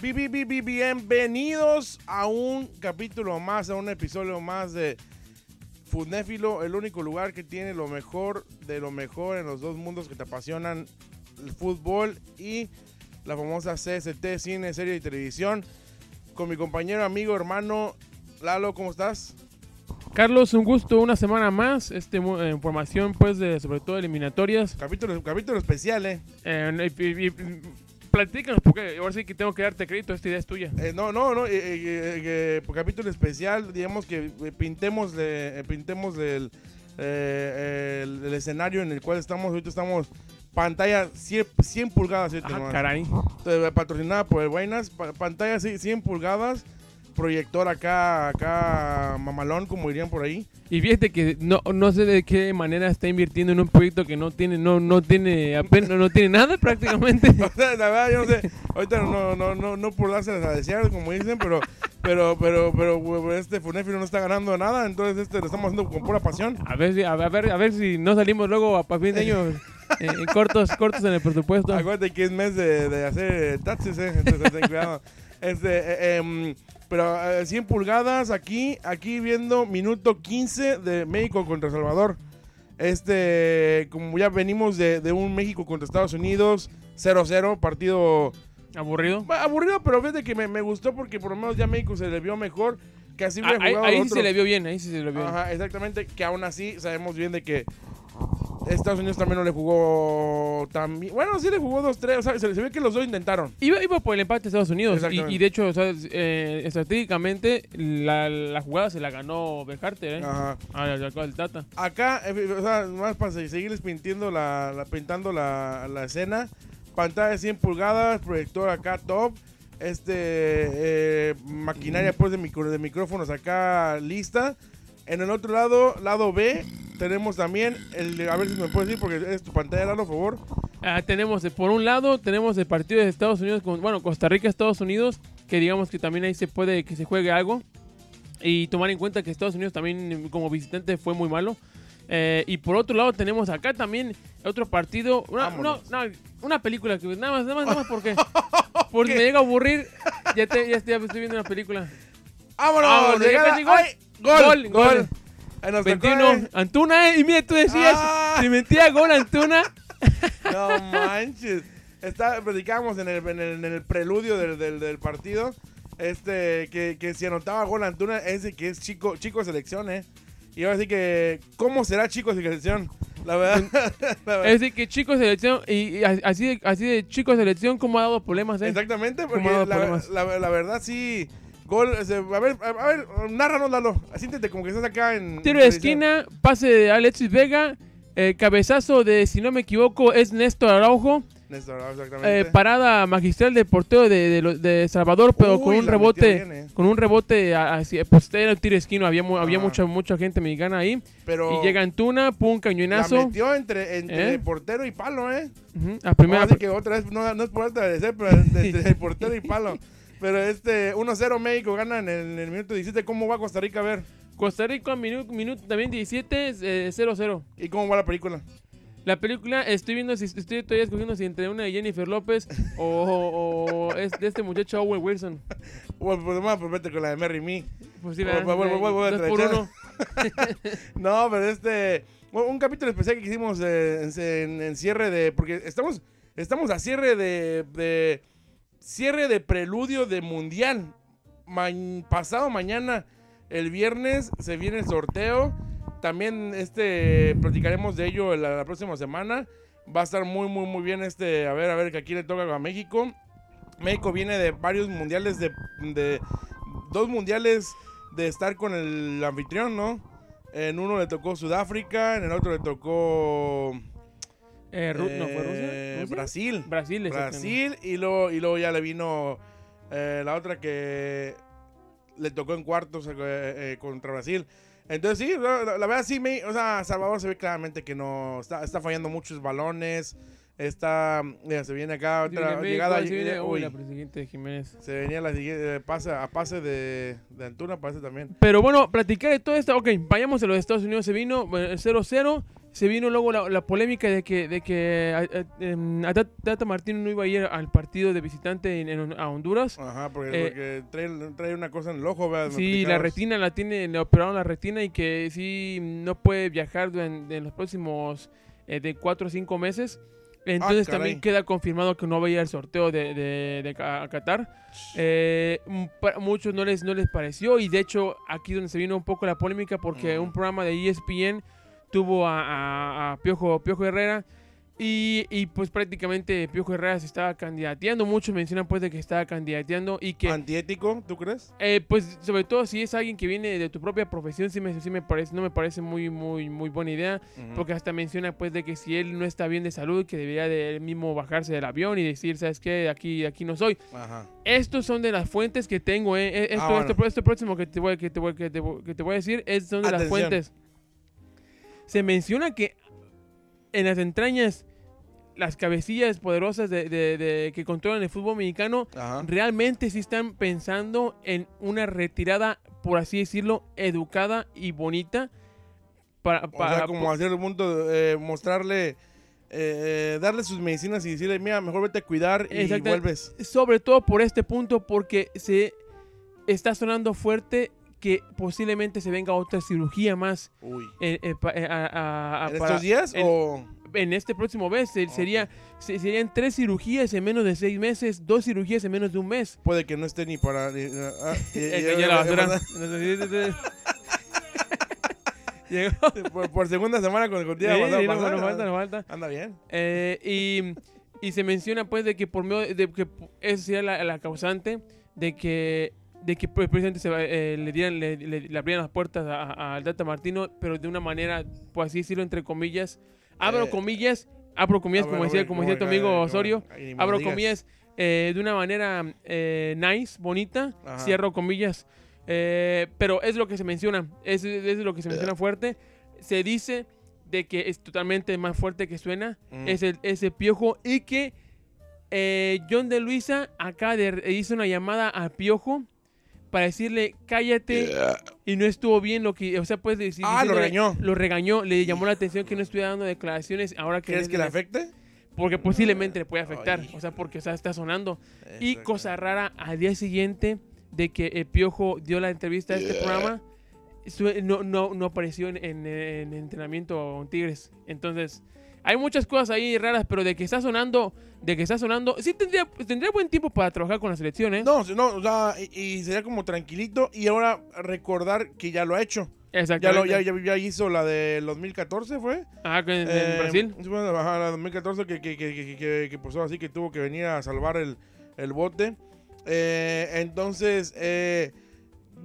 Bi- bi- bi- bi- Bienvenidos a un capítulo más, a un episodio más de Fudnéfilo, el único lugar que tiene lo mejor de lo mejor en los dos mundos que te apasionan, el fútbol y la famosa CST, cine, serie y televisión. Con mi compañero, amigo, hermano Lalo, ¿cómo estás? Carlos, un gusto, una semana más. Este, eh, información, pues, de sobre todo eliminatorias. Capítulo, capítulo especial, ¿eh? Eh, y- y- y- platícanos, porque ahora sí que tengo que darte crédito, esta idea es tuya. Eh, no, no, no, eh, eh, por capítulo especial, digamos que pintemos, pintemos el, el, el escenario en el cual estamos. Ahorita estamos pantalla 100, 100 pulgadas. ¿sí, Ah, hermano? caray. Patrocinada por el Buenas, pa- pantalla sí, 100 pulgadas, proyector acá, acá mamalón, como dirían por ahí. Y fíjate que no, no sé de qué manera está invirtiendo en un proyecto que no tiene, no, no tiene apenas, no tiene nada prácticamente. O sea, la verdad, yo no sé, ahorita no, no, no, no por dárselas a desear, como dicen, pero, pero, pero, pero, güey, este Funéfilo no está ganando nada, entonces este lo estamos haciendo con pura pasión. A ver si, a ver, a ver si no salimos luego a, fin de año eh, en cortos, cortos en el presupuesto. Acuérdate que es mes de, de hacer taxes, eh, entonces ten cuidado. Este, eh, em, pero eh, 100 pulgadas aquí, aquí viendo minuto 15 de México contra Salvador. Este, como ya venimos de, de un México contra Estados Unidos, 0-0, partido Aburrido. aburrido, pero fíjate que me, me gustó porque por lo menos ya México se le vio mejor que así Ah, hubiera ahí jugado ahí sí se le vio bien, ahí sí se le vio bien. Ajá, exactamente, que aún así sabemos bien de que Estados Unidos también no le jugó tan bien. Bueno, sí le jugó 2-3, o sea, se, se ve que los dos intentaron. Iba, iba por el empate de Estados Unidos. Y, de hecho, o sea, eh, estratégicamente, la, la jugada se la ganó Bejarter, ¿eh? Ajá. Ah, el Tata. Acá, eh, o sea, más para se- seguirles pintando la, la- pintando la, la escena. Pantalla de 100 pulgadas, proyector acá top. Este, eh, maquinaria pues de, micro- de micrófonos acá lista. En el otro lado, lado B, tenemos también el, a ver si me puedes decir porque es tu pantalla, Lalo, por favor. Ah, tenemos, por un lado, tenemos el partido de Estados Unidos, con, bueno, Costa Rica, Estados Unidos, que digamos que también ahí se puede que se juegue algo. Y tomar en cuenta que Estados Unidos también como visitante fue muy malo. Eh, y por otro lado tenemos acá también otro partido, una, una, una- una película que nada más, nada más, nada más porque, porque me llega a aburrir, ya, te, ya, estoy, ya estoy viendo una película. ¡Vámonos! Vámonos, llegada-. ¡Ay! ¡Gol! Gol, ¡Gol! gol. Ahí nos tocó, 21, eh. Antuna, eh, y mira, tú decías, Ah. si metía gol Antuna, No manches. Está, platicábamos en el, en el, en el preludio del, del, del partido. Este, que, que si anotaba gol Antuna, es de que es chico, chico de selección, eh. Y ahora sí que, ¿cómo será chico de selección? La verdad. la verdad. es decir, que chicos de selección, y, y así, de, así de chicos de selección, ¿cómo ha dado problemas, eh? Exactamente, porque la verdad sí. Gol, a ver, a, ver, narranos, Lalo. Siéntete como que estás acá en. Tiro de esquina, pase de Alexis Vega, eh, cabezazo de, si no me equivoco, es Néstor Araujo, Néstor, exactamente. eh, parada magistral de portero de, de, de Salvador, pero Uy, con un la rebote, bien, eh. con un rebote hacia, pues era el tiro de esquina, había, había mucha, mucha gente mexicana ahí, Pero y llega Antuna, pum, la cañonazo, metió entre, entre ¿Eh? portero y palo, ¿eh? ujú, a primera, Ahora sí que otra vez, no, no es por agradecer, pero entre el portero y palo. Pero este 1-0 México gana en el, en el minuto 17. ¿Cómo va Costa Rica a ver? Costa Rica, minuto, minuto también 17, eh, 0-0. ¿Y cómo va la película? La película, estoy viendo si estoy todavía escogiendo si entre una de Jennifer López o, o- o es de este muchacho Owen Wilson. Bueno, pues vamos a vete con la de Merry Me. Pues sí, uno. No, pero este. un capítulo especial que hicimos eh, en, en- en cierre de. Porque estamos, estamos a cierre de, de- Cierre de preludio de mundial. Pasado mañana, el viernes, se viene el sorteo. También este platicaremos de ello la, la próxima semana. Va a estar muy, muy, muy bien este. A ver, a ver, que aquí le toca a México. México viene de varios mundiales de, de dos mundiales de estar con el anfitrión, ¿no? En uno le tocó Sudáfrica, en el otro le tocó Eh, Ru- no, ¿fue eh, Rusia? ¿Rusia? Brasil. Brasil, exactamente. Brasil y luego, y luego ya le vino eh, la otra que le tocó en cuartos eh, eh, contra Brasil. Entonces sí, la, la- la verdad sí, me, o sea, Salvador se ve claramente que no está, está fallando muchos balones. Está, mira, se viene acá otra México, llegada. se viene- uy, uy, la siguiente Jiménez. se venía la siguiente, eh, pase, a pase de, de Antuna, pase también. Pero bueno, platicar de todo esto. Ok, vayamos a los Estados Unidos. Se vino bueno, el 0-0. Se vino luego la, la polémica de que, de que a, a- em, Tata Martino no iba a ir al partido de visitante en, en- a Honduras. Ajá, porque, Eh, porque trae, trae una cosa en el ojo, ¿verdad? Sí, la retina la tiene, le operaron la retina y que sí no puede viajar en, en los próximos eh, de cuatro o cinco meses. Entonces caray. también queda confirmado que no va a ir al sorteo de, de, de Ca- a Qatar. Eh, muchos no les, no les pareció y de hecho aquí donde se vino un poco la polémica porque Ujú. un programa de ESPN tuvo a, a- a Piojo, Piojo Herrera y, y, pues prácticamente Piojo Herrera se estaba candidateando. Muchos mencionan pues de que estaba candidateando y que... ¿Antiético, tú crees? Eh, pues sobre todo si es alguien que viene de tu propia profesión, sí me, sí me parece, no me parece muy, muy, muy buena idea, Ujú. porque hasta menciona pues de que si él no está bien de salud, que debería de él mismo bajarse del avión y decir, ¿sabes qué? Aquí, aquí no soy. Ajá. Estos son de las fuentes que tengo, eh. Esto, Ah, bueno. esto, esto próximo que te voy, que te voy, que te voy- que te voy a decir es, son de las fuentes. Se menciona que en las entrañas, las cabecillas poderosas de, de- de- que controlan el fútbol mexicano Ajá. realmente sí están pensando en una retirada, por así decirlo, educada y bonita. Para, O para- sea, como a cierto punto, eh, mostrarle, eh, darle sus medicinas y decirle, mira, mejor vete a cuidar y vuelves. sobre todo por este punto, porque se está sonando fuerte que posiblemente se venga otra cirugía más Uy. eh, eh, pa- eh, a- a- a- ¿En para- estos días en- o...? en este próximo mes. Se- Ok. Sería, se- serían tres cirugías en menos de seis meses, dos cirugías en menos de un mes. Puede que no esté ni para... ni- ah, por, por segunda semana con el día Sí, sí, no, no falta, no falta. Anda bien. Eh, y, y se menciona pues de que por medio de que esa sería la, la causante de que de que pues, el presidente se va- eh, le dieran le, le- le abrieran las puertas al Tata Martino pero de una manera por así decirlo entre comillas abro Eh, comillas abro comillas como decía como decía tu amigo bueno, Osorio abro digas. comillas eh, de una manera eh, nice bonita Ajá. cierro comillas Eh, pero es lo que se menciona es, es lo que se menciona fuerte se dice de que es totalmente más fuerte que suena Mm. es el, ese piojo y que eh, John de Luisa acá de- hizo una llamada a Piojo para decirle cállate y no estuvo bien lo que, o sea, pues decir, Ah, lo regañó. Lo regañó, le llamó la atención que no estuviera dando declaraciones ahora que ¿Crees que le afecte? porque posiblemente le puede afectar, Ay. o sea, porque o sea, está sonando. Y cosa rara, al día siguiente de que el Piojo dio la entrevista a este programa, no, no, no apareció en, en- en entrenamiento en Tigres. Entonces, hay muchas cosas ahí raras, pero de que está sonando, de que está sonando, sí tendría, tendría buen tiempo para trabajar con la selección, ¿eh? No, no, o sea, y, y sería como tranquilito y ahora recordar que ya lo ha hecho. Ya, Exactamente. lo, ya, ya, ya hizo la del 2014, ¿fue? Ah, en, en Eh, Brasil. sí, bueno, ajá, la 2014 que, que, que, que, que- que pasó así, que tuvo que venir a salvar el, el bote. Eh, entonces, eh,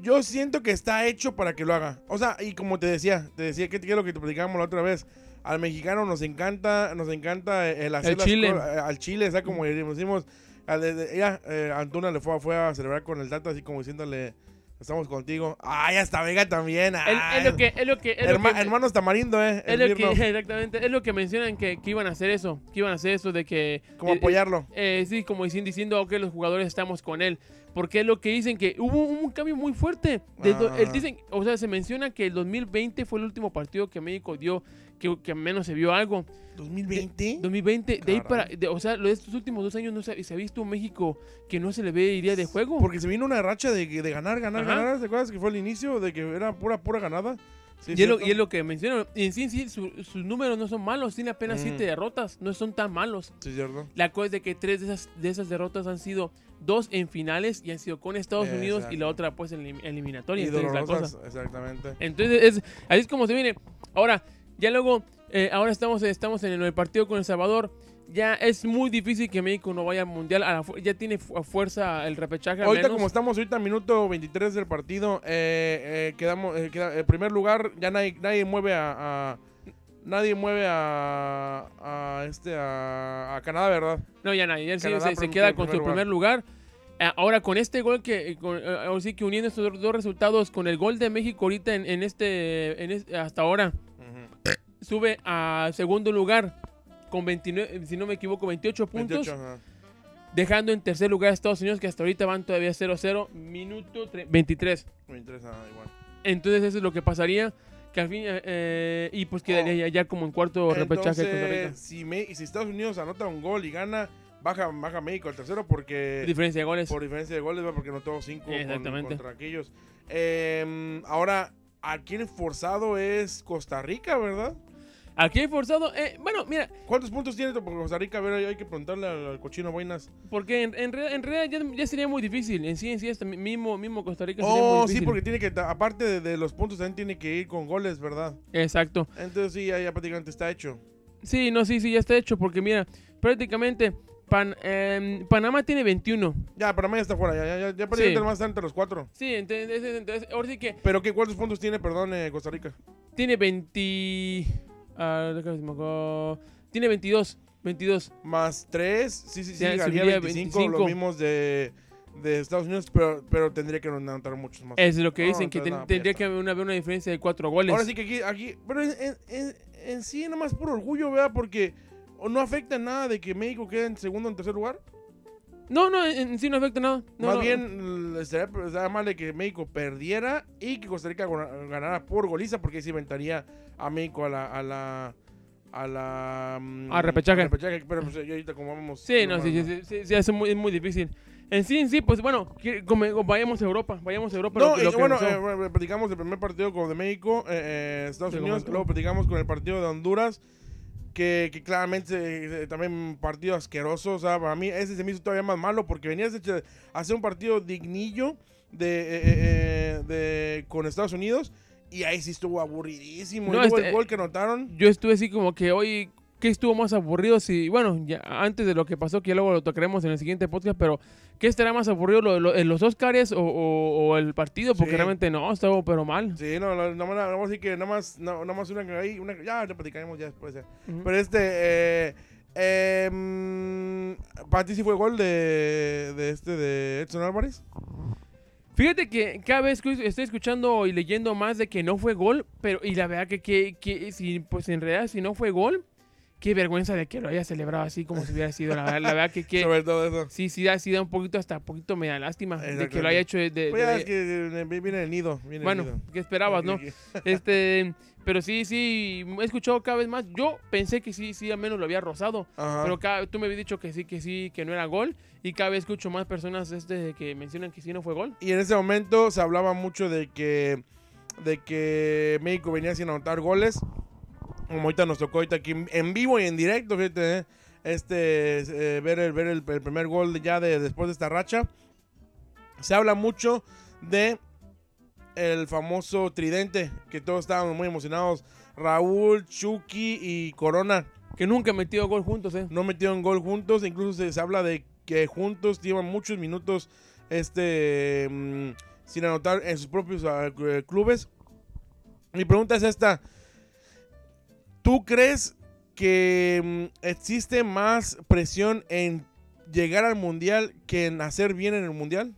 yo siento que está hecho para que lo haga. O sea, y como te decía, te decía que, que es lo que te platicábamos la otra vez. Al mexicano nos encanta, nos encanta el hacer El las chile. eh, al chile, o sea, como decimos, al de- ya, eh, Antuna le fue, a- fue a celebrar con el Tata, así como diciéndole, estamos contigo. Ay, hasta Vega también. Es, ay. es lo que, es lo que, es lo Herma- que- hermanos Tamarindo, eh. es lo que- exactamente, es lo que mencionan que, que iban a hacer eso, que iban a hacer eso de que... Como eh, apoyarlo. eh, sí, como diciendo, diciendo, ok, los jugadores estamos con él. Porque es lo que dicen que hubo un cambio muy fuerte. Ah. dicen, o sea, se menciona que el 2020 fue el último partido que México dio, que, que menos se vio algo. ¿2020? 2020, de ahí Caray. para, de- o sea, de estos últimos dos años no se, se ha visto un México que no se le ve idea de juego. Porque se vino una racha de, de ganar, ganar, Ajá. ganar. ¿Te acuerdas que fue el inicio de que era pura, pura ganada? Sí, y, es lo, y es lo que mencionan. Y en sí, sí, su- sus números no son malos, tiene apenas Mm. siete derrotas, no son tan malos. Sí, cierto. La cosa es de que tres de esas, de esas derrotas han sido dos en finales y han sido con Estados Unidos y la Exacto. otra pues en elim- eliminatoria. Y Entonces, la cosa. exactamente. Entonces, es, así es como se viene. Ahora, ya luego, eh, ahora estamos, estamos en el partido con El Salvador. Ya es muy difícil que México no vaya al mundial. a la fu- ya tiene fu- fuerza el repechaje. Ahorita menos. como estamos ahorita minuto 23 del partido, eh, eh, quedamos, eh, queda- en primer lugar, ya nadie, nadie mueve a, a- nadie mueve a, a este a, a Canadá, ¿verdad? No, ya nadie. Sí Canadá se, se queda con su primer lugar. Eh, Ahora con este gol que, eh, con- eh, ahora sí que uniendo estos dos- dos resultados con el gol de México ahorita en, en este, en este- hasta ahora sube a segundo lugar con 29, si no me equivoco, 28 puntos, 28, ajá. dejando en tercer lugar a Estados Unidos que hasta ahorita van todavía 0-0, minuto tre- 23. 23, ah, igual. Entonces eso es lo que pasaría, Que al fin, eh, eh, y pues quedaría ya, ya como en cuarto repechaje de Costa Rica. Entonces, si, Me- si Estados Unidos anota un gol y gana, baja, baja México al tercero porque Diferencia de goles. por diferencia de goles, ¿va? porque anotó cinco con- Exactamente. contra aquellos. Eh, ahora, aquí el forzado es Costa Rica, ¿verdad? Aquí hay forzado. eh, bueno, mira, ¿Cuántos puntos tiene Costa Rica? A ver, hay que preguntarle al, cochino Boinas. porque en, en, realidad- en realidad ya, ya sería muy difícil. En sí, en sí, mi- mismo, mismo Costa Rica sería muy Oh, difícil. sí, porque tiene que, aparte de, de los puntos, también tiene que ir con goles, ¿verdad? Exacto. Entonces sí, ya, ya prácticamente está hecho. Sí, no, sí, sí, ya está hecho. Porque mira, prácticamente Pan- em, Panamá tiene 21. Ya, Panamá ya está fuera, ya, ya, ya, ya prácticamente nomás está entre los cuatro. Sí, entonces, entonces ahora sí que Pero ¿qué, ¿cuántos puntos tiene, perdón, eh, Costa Rica? tiene 20. Ah. Tiene 22. 22. Más tres, sí, sí, sí, Ya, haría subiría 25, 25. los mismos de, de Estados Unidos, pero, pero tendría que anotar muchos más. Es lo que No, dicen, que ten- tendría que haber una, diferencia de 4 goles. Ahora sí que aquí, aquí pero en, en, en, en sí nomás por orgullo, ¿verdad? Porque no afecta nada de que México quede en segundo o en tercer lugar. No, no, en, sí no afecta nada. No, Más no. bien, sería mal de que México perdiera y que Costa Rica gana- ganara por goliza, porque se inventaría a México a la. A la a la mm, A repechaje. pero pues, ahorita como vamos Sí, no, sí, sí, sí, sí, sí, es muy, es muy difícil. En sí, en sí, pues bueno, como- vayamos a Europa, vayamos a Europa. No, lo y lo bueno, eh, platicamos el primer partido con de México, eh, eh, Estados Unidos, luego platicamos con el partido de Honduras, que, que claramente eh, también un partido asqueroso, o sea, para mí ese se me hizo todavía más malo porque venías a hacer un partido dignillo de, eh, eh, de con Estados Unidos y ahí sí estuvo aburridísimo. No, y luego este- el gol que anotaron, Yo estuve así como que hoy, ¿qué estuvo más aburrido? Si, bueno, ya antes de lo que pasó, que ya luego lo tocaremos en el siguiente podcast, pero ¿qué estará más aburrido, lo- lo- en los Oscars o, o- o el partido? Porque Sí. realmente no, estaba pero mal. sí, no, no, no, no, así que nada más, no, nada más una ahí, una, ya, ya platicaremos ya después. ya. Pero este, eh, eh, para ti sí fue gol de, de este, de Edson Álvarez. Fíjate que cada vez que estoy escuchando y leyendo más de que no fue gol, pero y la verdad que, que, que si, pues en realidad si no fue gol, qué vergüenza de que lo haya celebrado así como si hubiera sido. La, verdad- la verdad que, que Sobre todo eso. sí, sí da, sí da un poquito, hasta un poquito me da lástima de que lo haya hecho de... de- Pues ya es que eh, viene el nido. Viene bueno, el nido. ¿qué esperabas, no? Este, pero sí, sí, he escuchado cada vez más. Yo pensé que sí, sí, al menos lo había rozado. Ajá. Pero cada, tú me habías dicho que sí, que sí, que no era gol. Y cada vez escucho más personas este, que mencionan que sí no fue gol. Y en ese momento se hablaba mucho de que, de que México venía sin anotar goles. Como ahorita nos tocó ahorita aquí en- vivo y en directo, fíjate, eh, este, eh, ver, el, ver el, el primer gol ya de, después de esta racha. Se habla mucho de el famoso tridente, que todos estábamos muy emocionados. Raúl, Chucky y Corona Que nunca han metido gol juntos, ¿eh? no metieron gol juntos. Incluso se, se habla de que juntos llevan muchos minutos este mm, sin anotar en sus propios ah, clubes. Mi pregunta es esta. ¿Tú crees que mm, existe más presión en llegar al mundial que en hacer bien en el mundial?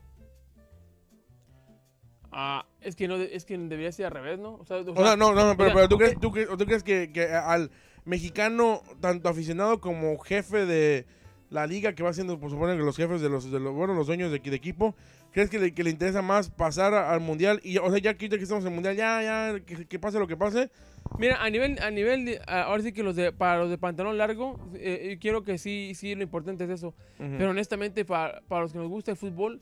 Ah, es que no, es que debería ser al revés, ¿no? O sea, o O sea, sea, no, no, pero, pero ¿tú, crees, tú, crees, tú crees que, que al mexicano, tanto aficionado como jefe de la liga, que va siendo, por suponer, que los jefes de los, de los, bueno, los dueños de, de equipo, crees que le, que le interesa más pasar a- al mundial? Y, o sea, ya que, ya que estamos en el mundial, ya, ya, que, que pase lo que pase. Mira, a nivel, a nivel de- ahora sí que los de, para los de pantalón largo, eh, eh, quiero que sí, sí, lo importante es eso. Pero honestamente, para, para los que nos gusta el fútbol,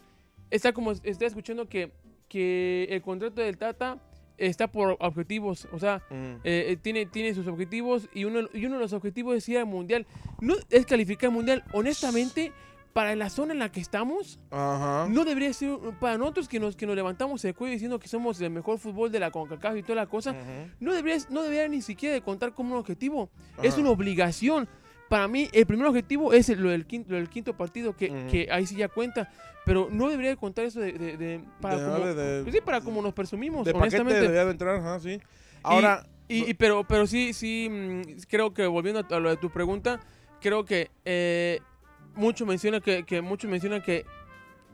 está como, estoy escuchando que, que el contrato del Tata está por objetivos, o sea, eh, eh, tiene, tiene sus objetivos y uno, y uno de los objetivos es ir al Mundial. No es calificar al Mundial, honestamente, para la zona en la que estamos, Ajá. no debería ser, para nosotros que nos, que nos levantamos el cuello diciendo que somos el mejor fútbol de la CONCACAF y toda la cosa, no debería, no debería ni siquiera de contar como un objetivo. Es una obligación. Para mí, el primer objetivo es el- lo del quinto, lo del quinto partido, que, que ahí sí ya cuenta. Pero no debería de contar eso de, de- de- para, De- como, pues sí, para como nos presumimos, honestamente. debería de entrar, sí. Ahora, Y, y- pero, pero sí, sí, mm, creo que volviendo a lo de tu pregunta, creo que eh, mucho menciona que, que muchos mencionan que,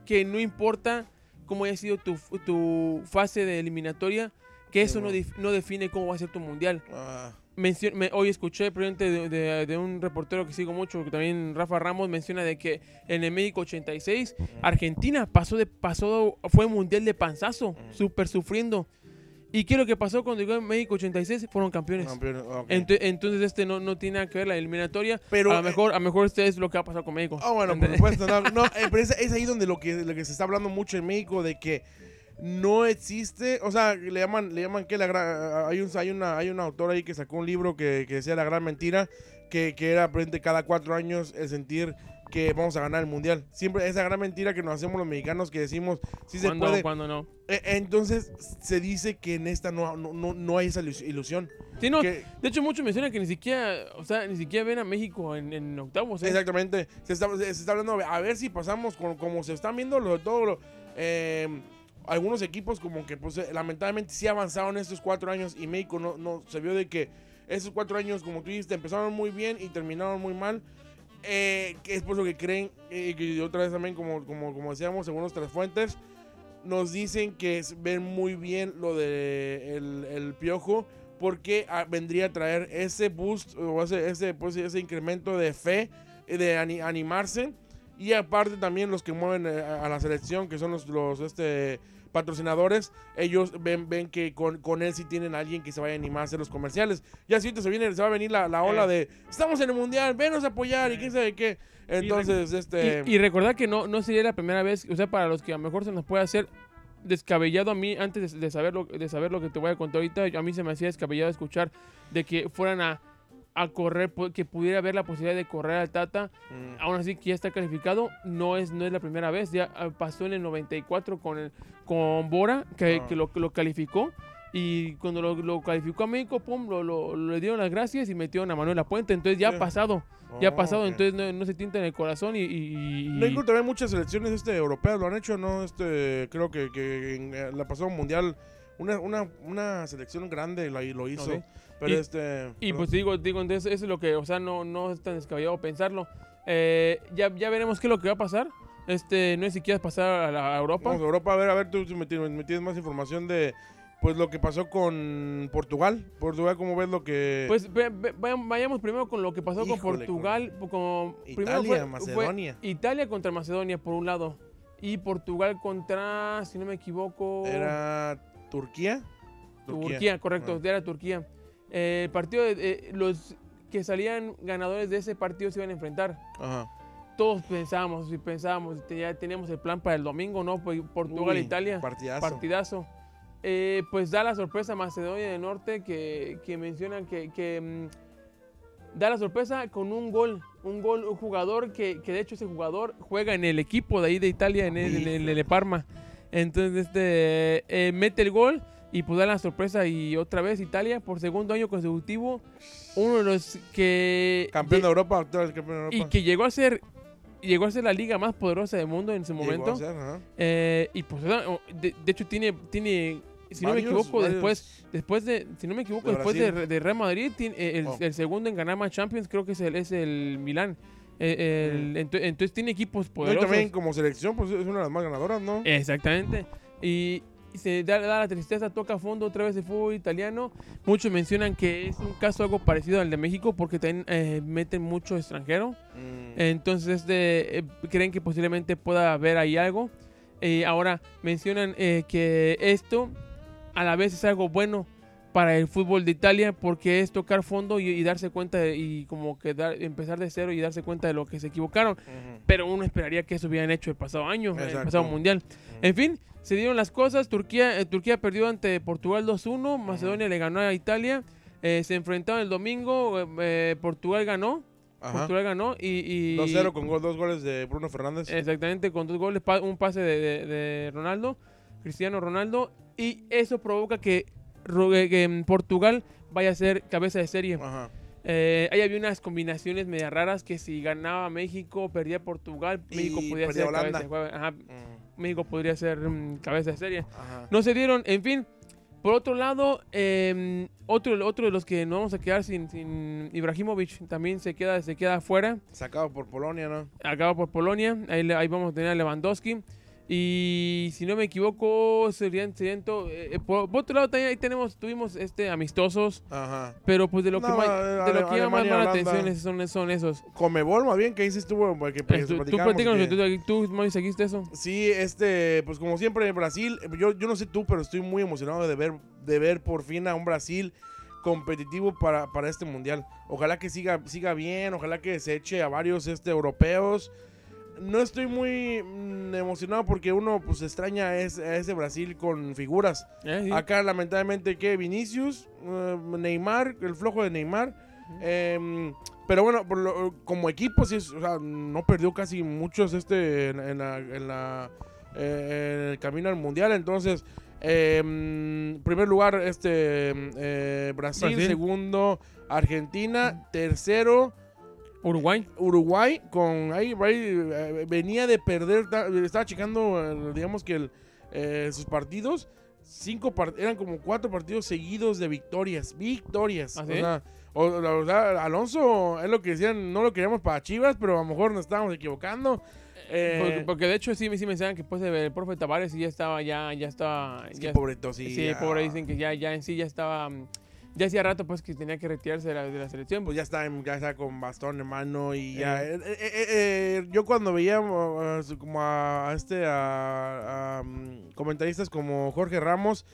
que no importa cómo haya sido tu, tu fase de eliminatoria, que eso no, dif- no define cómo va a ser tu mundial. ah, Mencio- me- hoy escuché de, de- de un reportero que sigo mucho, que también Rafa Ramos menciona de que en el México 86 Argentina pasó de pasó fue mundial de panzazo, súper sufriendo. ¿Y qué es lo que pasó cuando llegó México 86? Fueron campeones. Campeones, ok. Ento- entonces este no, no tiene nada que ver la eliminatoria. Pero, a lo eh, mejor, a lo mejor este es lo que va a pasar con México. Ah, bueno, por supuesto. No, no, eh, pero es, es ahí donde lo que, lo que se está hablando mucho en México de que no existe, o sea, le llaman, le llaman que la gran, hay un, hay una, hay un autor ahí que sacó un libro que, que decía la gran mentira, que, que era aprende cada cuatro años el sentir que vamos a ganar el mundial. Siempre esa gran mentira que nos hacemos los mexicanos que decimos sí se puede. cuando no. Eh, entonces se dice que en esta no, no, no, no hay esa ilus- ilusión. Sí, no, Que- de hecho muchos mencionan que ni siquiera, o sea, ni siquiera ven a México en, en octavos. ¿eh? Exactamente. Se está, se está hablando a ver si pasamos con, como se están viendo lo, todo lo, eh, algunos equipos como que pues eh, lamentablemente sí avanzaron estos cuatro años y México no, no se vio de que esos cuatro años como tú dijiste empezaron muy bien y terminaron muy mal. Eh, que es por lo que creen eh, que otra vez también como, como, como decíamos según nuestras fuentes nos dicen que ven muy bien lo de el, el piojo porque ah, vendría a traer ese boost o ese, ese, pues, incremento de fe, eh, de ani- animarse. Y aparte también los que mueven eh, a a la selección, que son los, los este, patrocinadores, ellos ven, ven que con, con él sí tienen a alguien que se vaya a animar a hacer los comerciales. Ya si se viene, se va a venir la, la ola de estamos en el mundial, venos a apoyar y quién sabe qué. Entonces, este. Y, y recordar que no, no sería la primera vez, o sea, para los que a lo mejor se nos puede hacer descabellado a mí, antes de, de saber lo, de saber lo que te voy a contar ahorita, a mí se me hacía descabellado escuchar de que fueran a, a correr, que pudiera haber la posibilidad de correr al Tata, mm, aún así que ya está calificado, no es, no es la primera vez, ya ah, pasó en el 94 con, el, con Bora, que, Ah. que lo, calificó. Y cuando lo, lo calificó a México, pum, lo, lo- le dieron las gracias y metieron a Manuel Lapuente. Entonces ya Sí. ha pasado, ya ha oh, pasado, entonces no, no se tinta en el corazón y... y- y- México también muchas selecciones este, europeas lo han hecho, ¿no? Este, creo que, que en eh, la pasada mundial una, una, una selección grande lo, lo hizo. Pero Y- este. Y perdón. pues digo, digo, entonces eso es lo que, o sea, no, no es tan descabellado pensarlo. Eh, ya, ya veremos qué es lo que va a pasar. Este, no es si quieres pasar a, la, a Europa. Vamos a Europa, a ver, a ver, tú si me tienes, me tienes más información de pues lo que pasó con Portugal. Portugal, ¿cómo ves lo que. Pues ve- ve- vayamos primero con lo que pasó con Híjole, Portugal. con- primero Italia, fue- fue Macedonia. Italia contra Macedonia, por un lado. Y Portugal contra, si no me equivoco, Era Turquía. Turquía, correcto, Ah. era Turquía. Eh, el partido, de- eh, los que salían ganadores de ese partido se iban a enfrentar. Ajá. Todos pensábamos y pensábamos, ya teníamos el plan para el domingo, ¿no? Pues, Portugal, Uy, Italia, Partidazo. partidazo. Eh, pues da la sorpresa Macedonia del Norte que, que mencionan que, que, mm, da la sorpresa con un gol, un gol, un jugador que, que de hecho ese jugador juega en el equipo de ahí de Italia, en el, en el de Parma. Entonces este eh, mete el gol y pues da la sorpresa y otra vez Italia por segundo año consecutivo, uno de los que Campeón de Europa, actual campeón de Europa. y que llegó a ser llegó a ser la liga más poderosa del mundo en su momento. ser. Eh, y pues, de, de hecho, tiene, tiene si no me equivoco, varios. después, después de, si no me equivoco, De después de, Real Madrid, tiene, eh, el, Oh. el segundo en ganar más Champions creo que es el, es el Milán. Eh, ento- entonces tiene equipos No, y poderosos. también como selección, pues es una de las más ganadoras, ¿no? Exactamente. Y se da, da la tristeza, toca a fondo otra vez el fútbol italiano. Muchos mencionan que es un caso algo parecido al de México porque también eh, meten mucho extranjero. Mm, Entonces eh, creen que posiblemente pueda haber ahí algo. Eh, ahora mencionan eh, que esto a la vez es algo bueno para el fútbol de Italia porque es tocar fondo y, y darse cuenta de- y como que dar- empezar de cero y darse cuenta de lo que se equivocaron. Pero uno esperaría que eso hubieran hecho el pasado año, el pasado mundial. En fin, se dieron las cosas. Turquía, eh, Turquía perdió ante Portugal 2-1. Macedonia le ganó a Italia. eh, se enfrentaron el domingo. eh, Portugal ganó. Ajá. Portugal ganó y... y 2-0 con gol, dos goles de Bruno Fernández. Exactamente, con dos goles, un pase de, de- de Ronaldo, Cristiano Ronaldo. Y eso provoca que, que, mm, Portugal vaya a ser cabeza de serie. Ajá. Eh, ahí había unas combinaciones media raras que si ganaba México, perdía Portugal, Y México podría perdía ser cabeza Holanda. de juego. Ajá, Mm, México podría ser mm, cabeza de serie. Ajá. No se dieron, en fin. Por otro lado, eh, otro, otro de los que nos vamos a quedar sin, sin Ibrahimovic también se queda, se queda afuera. Sacado por Polonia, ¿no? acaba por Polonia. Ahí, ahí vamos a tener a Lewandowski. Y si no me equivoco, serían, serían eh, eh, por, por otro lado, también ahí tenemos, tuvimos este, amistosos. Ajá. Pero pues de lo que, No, más, eh, de lo que llama más la atención son, son esos. Comebol, más bien, que dices tú? Porque, Eh, porque tú, tú que- tú, tú, seguiste eso. Sí, este, pues como siempre en Brasil, yo, yo no sé tú, pero estoy muy emocionado de ver de ver por fin a un Brasil competitivo para, para este mundial. Ojalá que siga, siga bien, ojalá que se eche a varios este, europeos. No estoy muy mm, emocionado porque uno pues extraña a ese, a ese Brasil con figuras. Eh, sí. Acá lamentablemente que Vinicius, eh, Neymar, el flojo de Neymar. em, pero bueno, por lo- como equipo sí, es- o sea, no perdió casi muchos este en, en la, en la- eh, en el camino al mundial. Entonces, em, primer lugar este em, Brasil, Brasil. segundo Argentina, tercero Uruguay. Uruguay con ahí, ahí, eh, venía de perder, ta- estaba checando, eh, digamos que el, eh, sus partidos, cinco par- eran como cuatro partidos seguidos de victorias, victorias. ¿Ah, o sea, o- la verdad, Alonso es lo que decían, no lo queríamos para Chivas, pero a lo mejor nos estábamos equivocando. Eh, Porque, porque de hecho sí, sí me decían que pues el profe Tavares ya estaba, ya, ya estaba. es que ya- pobreto, sí. sí, ya, pobre dicen que ya, ya en sí ya estaba. Ya hacía rato pues que tenía que retirarse de la, de la selección. Pues ya está, ya está con bastón en mano y ya. Eh. eh, eh, yo cuando veía uh, como a, este a, a, mm, comentaristas como Jorge Ramos,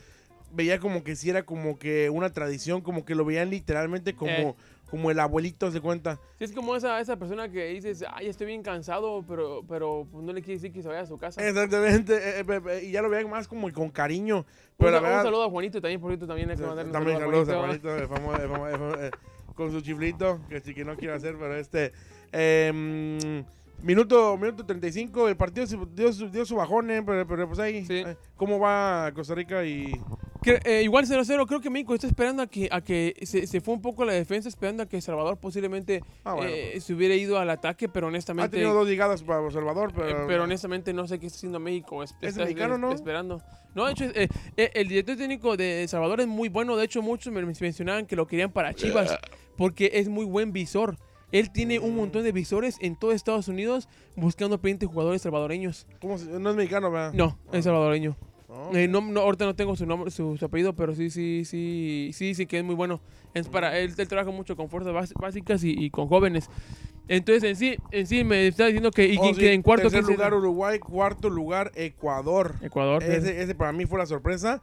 veía como que sí era como que una tradición, como que lo veían literalmente como. Como el abuelito se cuenta. Sí, es como esa, esa persona que dices, ay, estoy bien cansado, pero, pero pues, no le quiere decir que se vaya a su casa. Exactamente, eh, eh, eh, y ya lo veían más como con cariño. Pero un, la un verdad, saludo a Juanito también, por cierto, también hay que mandarle un también saludo saludos a Juanito. Juanito, el el el famo- eh, con su chiflito, que sí que no quiero hacer, pero este... em, minuto, minuto 35, el partido dio, su- dio su bajón, eh, pero, pero pues ahí, Sí. ¿cómo va Costa Rica y...? Que, eh, igual 0-0, creo que México está esperando a que, a que se, se fue un poco la defensa, esperando a que Salvador posiblemente Ah, bueno, eh, se hubiera ido al ataque, pero Ha honestamente... tenido dos llegadas para Salvador, Eh, pero... pero honestamente no sé qué está haciendo México. Es, ¿Es está mexicano, no? Esperando. No, de hecho, el director técnico de Salvador es muy bueno. De hecho, muchos me mencionaban que lo querían para Chivas porque es muy buen visor. Él tiene un montón de visores en todo Estados Unidos buscando 20 jugadores salvadoreños. ¿Cómo no es mexicano, ¿verdad? No, es salvadoreño. No. Eh, no, no, ahorita no tengo su nombre, su, su apellido, pero sí, sí, sí, sí, sí que es muy bueno. Es para él, él trabaja mucho con fuerzas bás- básicas y, y con jóvenes. Entonces, en sí, en sí me está diciendo que y Oh, quién sí, en cuarto tercer lugar? Uruguay, cuarto lugar Ecuador. Ecuador. Ese, ese para mí fue la sorpresa.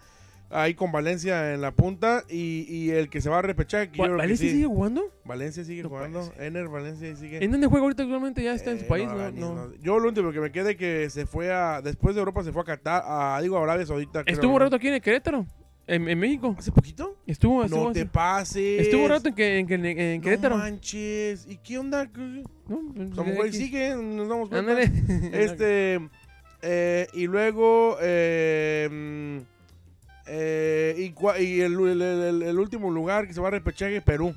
Ahí con Valencia en la punta y, y el que se va a repechar. ¿Va- ¿Valencia sigue jugando? Valencia sigue No jugando. Ener Valencia sigue. ¿En dónde juega ahorita actualmente? Ya está en su Eh, país, no. Yo lo último que me quedé que se fue a. Después de Europa se fue a Qatar. A, digo, a Arabia Saudita. Estuvo un rato aquí en el Querétaro, en, en México. ¿Hace poquito? Estuvo, estuvo, No te pases. estuvo un rato en, que- en, que- en, en No Querétaro. manches. ¿Y qué onda? ¿Qué- No, pues, lo mejor aquí. sigue, nos damos cuenta. Ándale. Este. eh, y luego. eh, eh, y y el, el- el- el último lugar que se va a repechaje, Perú.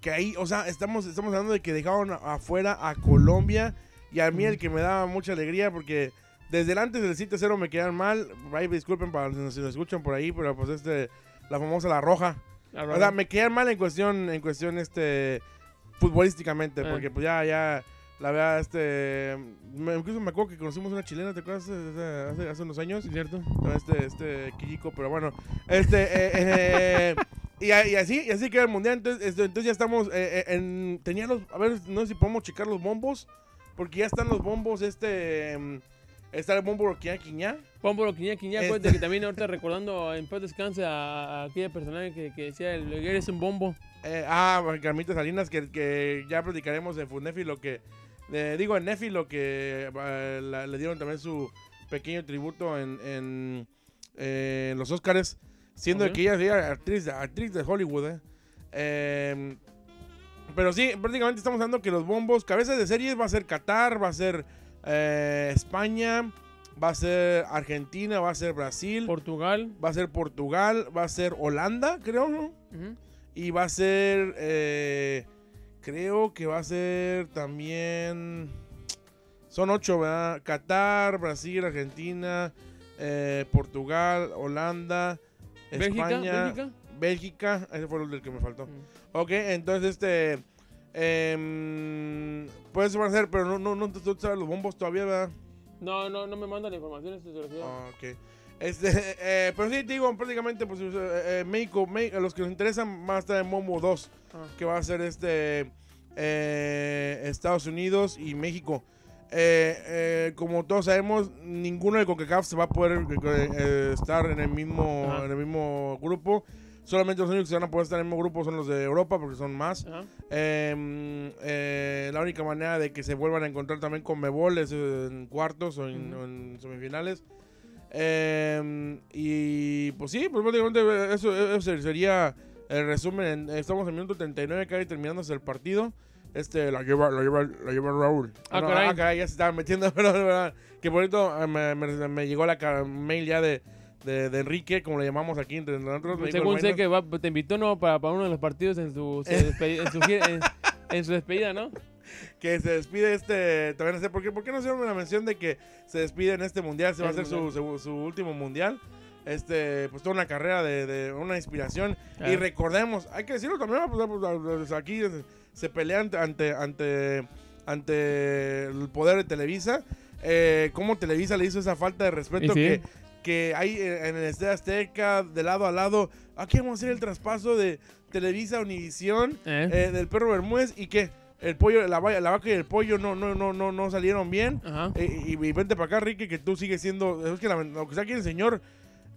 Que ahí, o sea, estamos, estamos hablando de que dejaron afuera a Colombia. Y a mí el que me daba mucha alegría porque desde el antes del 7-0 me quedaron mal. Ahí disculpen para los si nos escuchan por ahí, pero pues este. La famosa La Roja. O sea, me quedan mal en cuestión, en cuestión este futbolísticamente, Ah. porque pues ya, ya, la verdad, este, me, incluso me acuerdo que conocimos una chilena, ¿te acuerdas? Hace, hace- unos años, ¿Cierto? Este, este, Kijiko, pero bueno, este, eh, eh, y, así, y así queda el mundial, entonces, este, entonces ya estamos eh, eh, en, tenía los, a ver, no sé si podemos checar los bombos, porque ya están los bombos, este, está el bombo Quiñá Quiñá, Juan Quiñá, Quiñá, Este- acuérdate que también ahorita recordando en paz descanse a, a aquella persona que, que decía, el eres un bombo. Eh, ah, Carmita Salinas, que, que ya platicaremos en Funefi lo que. Eh, digo, en Nefi lo que eh, la- le dieron también su pequeño tributo en, en, eh, en los Oscars, siendo que ella era actriz, actriz de Hollywood. eh. Em, pero sí, prácticamente estamos hablando que los bombos, cabezas de series va a ser Qatar, va a ser España, va a ser Argentina, va a ser Brasil, Portugal. va a ser Portugal, va a ser Holanda, creo, ¿no? Y va a ser. Eh, creo que va a ser también. Son ocho, ¿verdad? Qatar, Brasil, Argentina, eh, Portugal, Holanda, Bélgica, España, Bélgica. Bélgica. Ese fue el que me faltó. Mm. Ok, entonces este. van a ser, pero no, no, no, tú sabes los bombos todavía, ¿verdad? No, no, no me manda la información. Refiere. Ah, ok. Este, eh, pero sí, te digo, prácticamente, pues, eh, eh, México, a los que nos interesan, a estar en Momo 2, Ah. que va a ser este, eh, Estados Unidos y México. Eh, eh, como todos sabemos, ninguno de CONCACAF se va a poder eh, eh, estar en el mismo en el mismo grupo. Solamente los únicos que se van a poder estar en el mismo grupo son los de Europa porque son más. Eh, eh, la única manera de que se vuelvan a encontrar también con Mebol es en cuartos o en, o en semifinales. Eh, y pues sí, pues básicamente eso, eso sería el resumen. En- Estamos en minuto 39, casi terminándose el partido. Este, la lleva, la lleva, la lleva Raúl. Ah, no, caray. ya se estaba metiendo, pero, pero, que bonito, eh, me, me- me llegó la mail ya de, de, de Enrique, como le llamamos aquí entre nosotros. Según sé que va, te invitó no para, para uno de los partidos en su, despedi- en, su en su despedida, ¿no? que se despide este. Todavía no sé por qué. ¿Por qué no hicieron una mención de que se despide en este mundial? Se va a hacer su, su, su último mundial. Este, pues toda una carrera de, de una inspiración. Y recordemos, hay que decirlo también, pues, pues, pues, aquí se- pelean ante, ante, ante el poder de Televisa. Eh, cómo Televisa le hizo esa falta de respeto sí. que, que hay en el Estadio Azteca, de lado a lado. Aquí vamos a hacer el traspaso de Televisa Univisión ¿Eh? eh, del perro Bermúdez y que el pollo, la, la vaca y el pollo no, no, no, no, no salieron bien. Ajá. Eh, y, y vente para acá, Ricky, que tú sigues siendo. Es que la, aunque sea aquí el señor,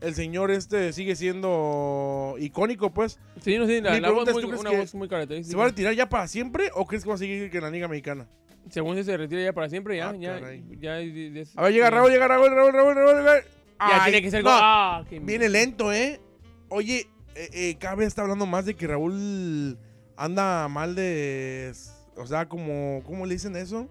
el señor este sigue siendo icónico, pues. Sí, no sé, la, voz es, muy, ¿tú crees una que voz muy característica. ¿Se va a retirar ya para siempre o crees que va a seguir en la Liga Mexicana? Según se se retira ya para siempre, ya. Ah, ya, ya, ya- A ver, llega Raúl, llega Raúl, Raúl, Raúl, Raúl. Raúl. Ya Ay, tiene que ser no. Ah, Viene lento, ¿eh? Oye, eh, eh, cada vez está hablando más de que Raúl anda mal de. O sea, como. ¿Cómo le dicen eso?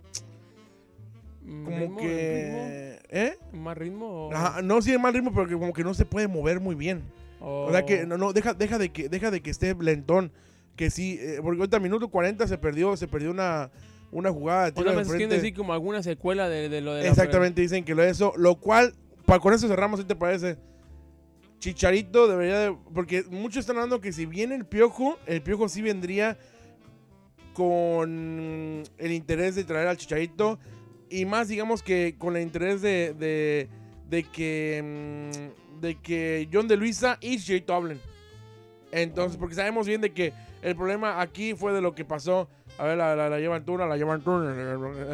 Como ritmo, que. ¿Eh? ritmo, ¿Más ritmo? o- Ajá, no, sí, mal ritmo, pero que como que no se puede mover muy bien. O sea que, no, no, deja, deja, de que, deja de que esté lentón. Que sí, eh, porque ahorita minuto 40 se perdió, se perdió una, una jugada de O nada de más quieren frente. decir como alguna secuela de, de lo de la- Exactamente, dicen que lo de eso. Lo cual, para con eso cerramos, ¿qué te parece? Chicharito debería de. Porque muchos están hablando que si viene el piojo, el piojo sí vendría con el interés de traer al Chicharito. Y más, digamos que con el interés de, de, de que. mm, de que John de Luisa y Chicharito hablen. Entonces, porque sabemos bien de que el problema aquí fue de lo que pasó. A ver, la, la, la lleva Antuna, la lleva Antuna.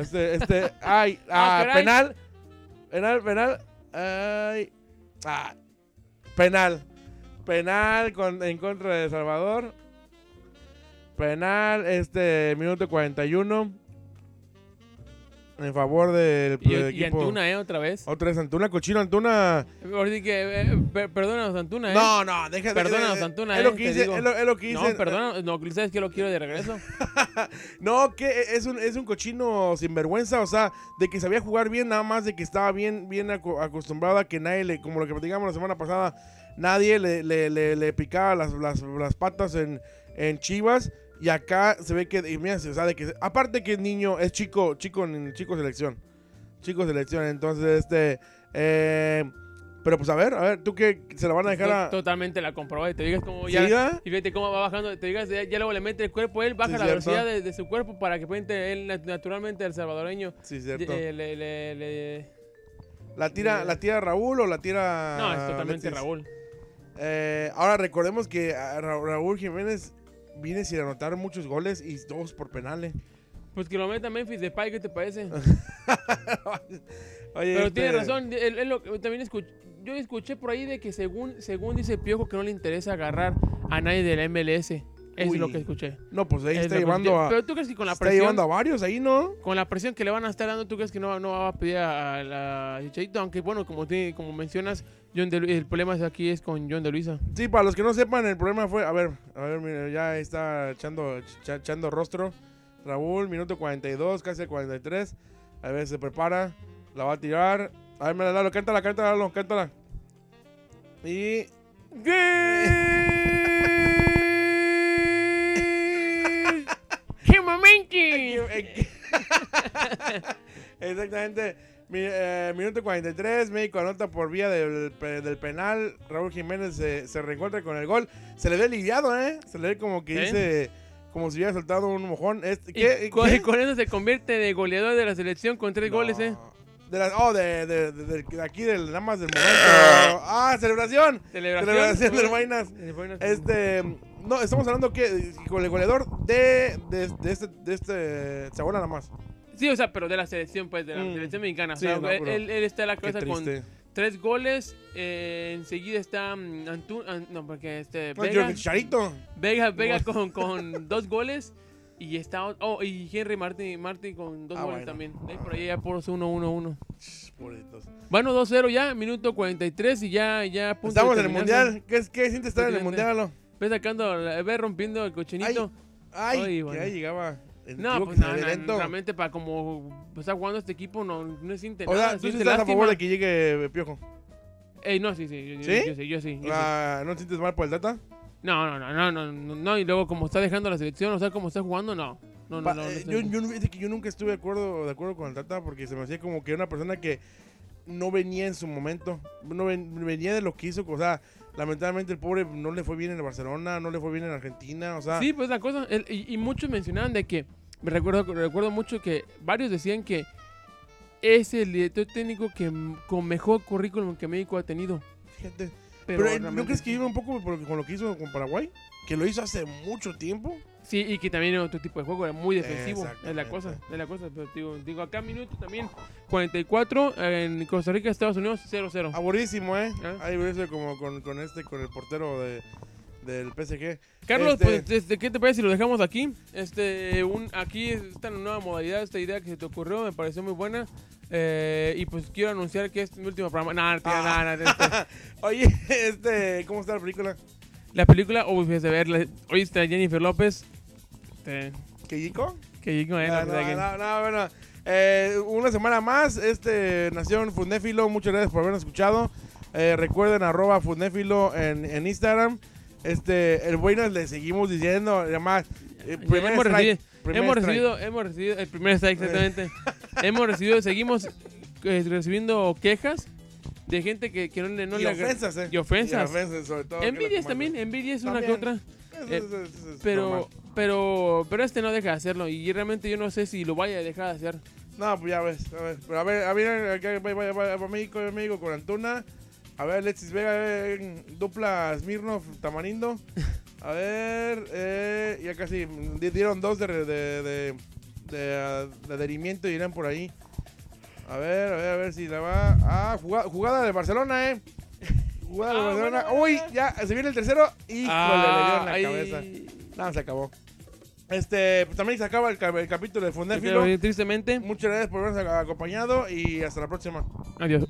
Este, este, ay, Ah, ah, penal. Penal, penal. Ay, ah, penal. Penal con, en contra de Salvador. Penal, este, minuto 41. En favor del, Y, del y equipo. Antuna, ¿eh? Otra vez. Otra vez Antuna, cochino Antuna. Que, eh, per- perdónanos, Antuna, ¿eh? No, no, deja de. Perdónanos, eh, Antuna, Es eh, lo que hice, digo. es lo, es lo que hice. No, perdona, no, ¿sabes que lo quiero de regreso? No, que es un, es un cochino sinvergüenza, o sea, de que sabía jugar bien, nada más de que estaba bien, bien aco- acostumbrado a que nadie le, como lo que platicamos la semana pasada, nadie le, le, le- le picaba las, las, las patas en, en Chivas. Y acá se ve que, y mira, o sea, de que, aparte que es niño, es chico, chico, en- chico selección. Chico selección, entonces, este, eh, pero pues a ver, a ver, tú que se la van a dejar a... To- Totalmente la comprobé. Y te digas como ¿Sí, ya. Y fíjate cómo va bajando. Te digas, ya, ya luego le mete el cuerpo, él baja Sí, la cierto. velocidad de, de su cuerpo para que puente él nat- naturalmente al salvadoreño. Sí, cierto. eh, le, le- le- ¿La tira, la tira Raúl o la tira... No, es totalmente Alexis? Raúl. Eh, ahora recordemos que Ra- Raúl Jiménez viene sin anotar muchos goles y dos por penales. Pues que lo meta Memphis Depay, ¿qué te parece? Oye, Pero este, tiene razón, él- él lo- también escuché, yo escuché por ahí de que según, según dice Piojo que no le interesa agarrar a nadie de la MLS. Uy, es lo que escuché. No, pues ahí Es está llevando a. Pero tú crees que con la está presión, llevando a varios ahí, ¿no? con la presión que le van a estar dando, tú crees que no, no va a pedir a, la Chicharito? Aunque bueno, como, tiene- como mencionas, John de el problema aquí es con John de Luisa. Sí, para los que no sepan, el problema fue. A ver, a ver, mira, ya está echando, ch- echando rostro. Raúl, minuto 42, casi el 43. A ver, se prepara. La va a tirar. A ver, me la Lalo, cántala, cántala, Lalo, cántala. Y. ¡Qué momento! Exactamente. Eh, minuto 43, México anota por vía del, pe- del penal. Raúl Jiménez se, se reencuentra con el gol. Se le ve aliviado, ¿eh? Se le ve como que dice, como si hubiera soltado un mojón. Este, Y con, ¿Qué? con eso se convierte de goleador de la selección con tres No. goles, ¿eh? De la- oh, de, de, de- aquí, del, nada más del momento. ¡Ah, celebración! Celebración. Celebración del Vainas. Vainas. Este, no, estamos hablando que con el goleador de, de, de este, de este, Sabola nada más. Sí, o sea, pero de la selección, pues, de la Mm. selección mexicana. O Sí, sea, no, él, pero- él- él está en la cabeza con tres goles. eh, enseguida está mm, Antú, An- no, porque este No, Vega, yo- Charito. Vega, Vega No. con, con dos goles. Y está, oh, y Henry Martin, Martin con dos Ah, goles bueno. también. Por ahí ya por 1-1-1. Pobrecitos. Bueno, 2-0 ya, minuto 43 y ya, ya punto Estamos en el mundial. ¿Qué, qué siente estar en el mundial? Ve sacando, ve rompiendo el cochinito. Ay, Ay, que bueno. ahí llegaba. el no, pues que no, no, realmente para como está jugando este equipo no, no siente O nada. sea, tú sí estás a favor lástima. de que llegue Piojo. Ey, no, sí, sí, yo, yo- ¿Sí? yo sí, yo sí. yo sí. Ah, ¿No te sientes mal por el data? No, no, no, no, no, no, no, y luego como está dejando la selección, o sea, como está jugando, no. No, no, Pa- no, no eh, yo, yo, no- que yo nunca estuve de acuerdo, de acuerdo con el Tata porque se me hacía como que era una persona que no venía en su momento, no ven- venía de lo que hizo, o sea, lamentablemente el pobre no le fue bien en el Barcelona, no le fue bien en Argentina, o sea, Sí, pues la cosa, el- y, y muchos mencionaban de que, me recuerdo, recuerdo mucho que varios decían que es el director técnico que con mejor currículum que México ha tenido. fíjate. Pero, Pero, ¿no crees que iba un poco con lo que hizo con Paraguay? Que lo hizo hace mucho tiempo. Sí, y que también otro tipo de juego, era muy defensivo. Es la cosa, es la cosa. Pero digo, digo acá minuto también, 44, en Costa Rica, Estados Unidos, 0-0. Aburrísimo, ¿eh? Ah. Ahí como con, con este, con el portero de, del PSG. Carlos, Este- pues, este, ¿qué te parece si lo dejamos aquí? Este, un, aquí esta nueva modalidad, esta idea que se te ocurrió, me pareció muy buena. Eh, y pues quiero anunciar que este es mi último programa. Nah, no, tía, Ah. nah, nah, este, Oye, este, ¿cómo está la película? la película, uy, fíjese ver, la- hoy está Jennifer López. Este, ¿Keiko? digo, eh, No, no, pues, no, no, no, bueno. Eh, una semana más, este Nación Fundéfilo, muchas gracias por habernos escuchado. Eh, recuerden arroba Fundéfilo en, en Instagram. Este, el bueno le seguimos diciendo, además, eh, primer hemos, strike, recibido, primer hemos strike. recibido, hemos recibido, el primer strike exactamente. hemos recibido, seguimos eh, recibiendo quejas de gente que, que no le no y le ofensas, eh. y ofensas. Y ofensas, sobre todo. Envidias también, envidias una que otra. Eso Eh, es- eso es- eso es Pero, normal. Pero, pero este no deja de hacerlo y realmente yo no sé si lo vaya a dejar de hacer. No, pues ya ves, a ver, pero a ver, a ver, va México, México con Antuna. A ver, Alexis Vega, eh, dupla Smirnov, Tamarindo. A ver, eh, ya casi di- dieron dos de, de, de, de, ah, de adherimiento y irán por ahí. A ver, a ver, a ver si la va. Ah, jugada, jugada de Barcelona, eh. Jugada de Ah, Barcelona. bueno, Uy, ya, se viene el tercero. Híjole, le dieron la ahí- cabeza. No, se acabó. Este, pues también se acaba el, el capítulo de Fundéfilo. tristemente, Muchas gracias por habernos acompañado y hasta la próxima. adiós.